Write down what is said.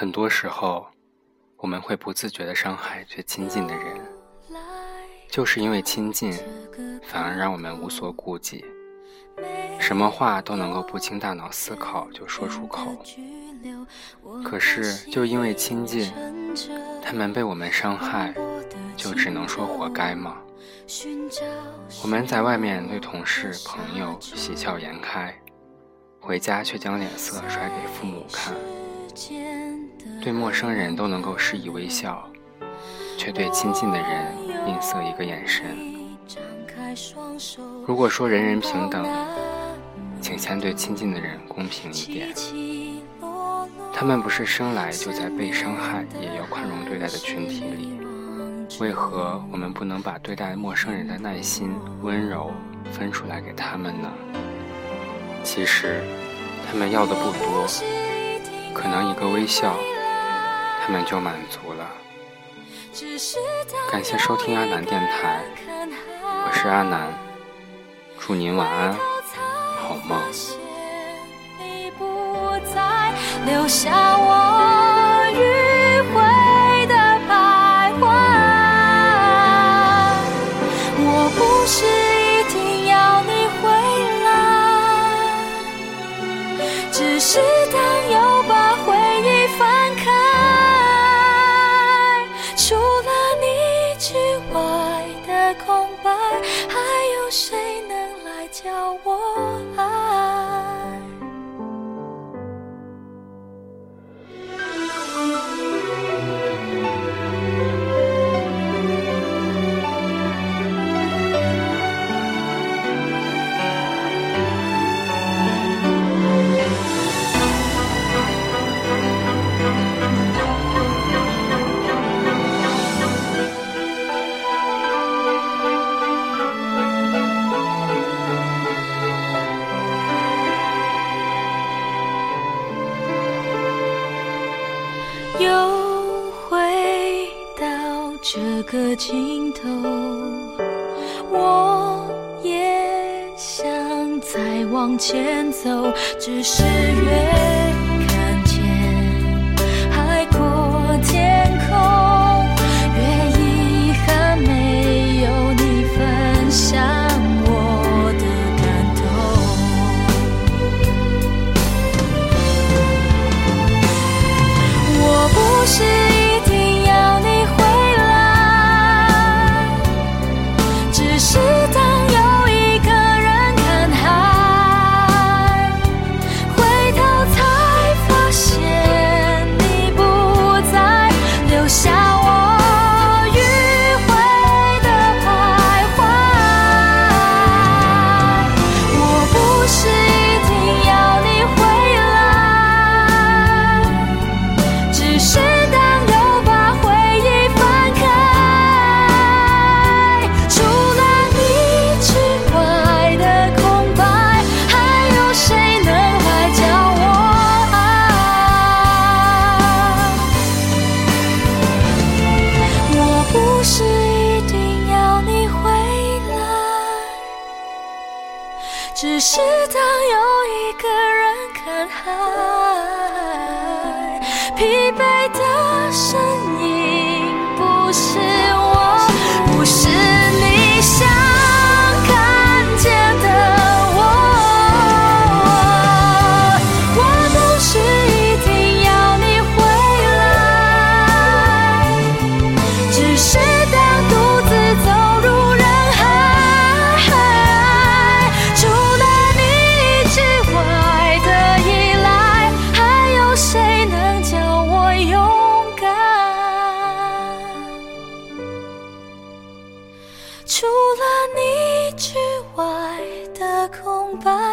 很多时候，我们会不自觉地伤害最亲近的人，就是因为亲近，反而让我们无所顾忌，什么话都能够不经大脑思考就说出口。可是，就因为亲近，他们被我们伤害，就只能说活该吗？我们在外面对同事、朋友喜笑颜开，回家却将脸色甩给父母看。对陌生人都能够施以微笑，却对亲近的人吝啬一个眼神。如果说人人平等，请先对亲近的人公平一点。他们不是生来就在被伤害也要宽容对待的群体里，为何我们不能把对待陌生人的耐心、温柔分出来给他们呢？其实，他们要的不多，可能一个微笑。他们就满足了。感谢收听阿南电台，我是阿南，祝您晚安，好梦。我不是一定要你回来。只是他谁能来教我爱？这个尽头，我也想再往前走，只是越只是当又一个人看海疲惫的身影不是我不是你想看见的我我不是一定要你回来只是吧。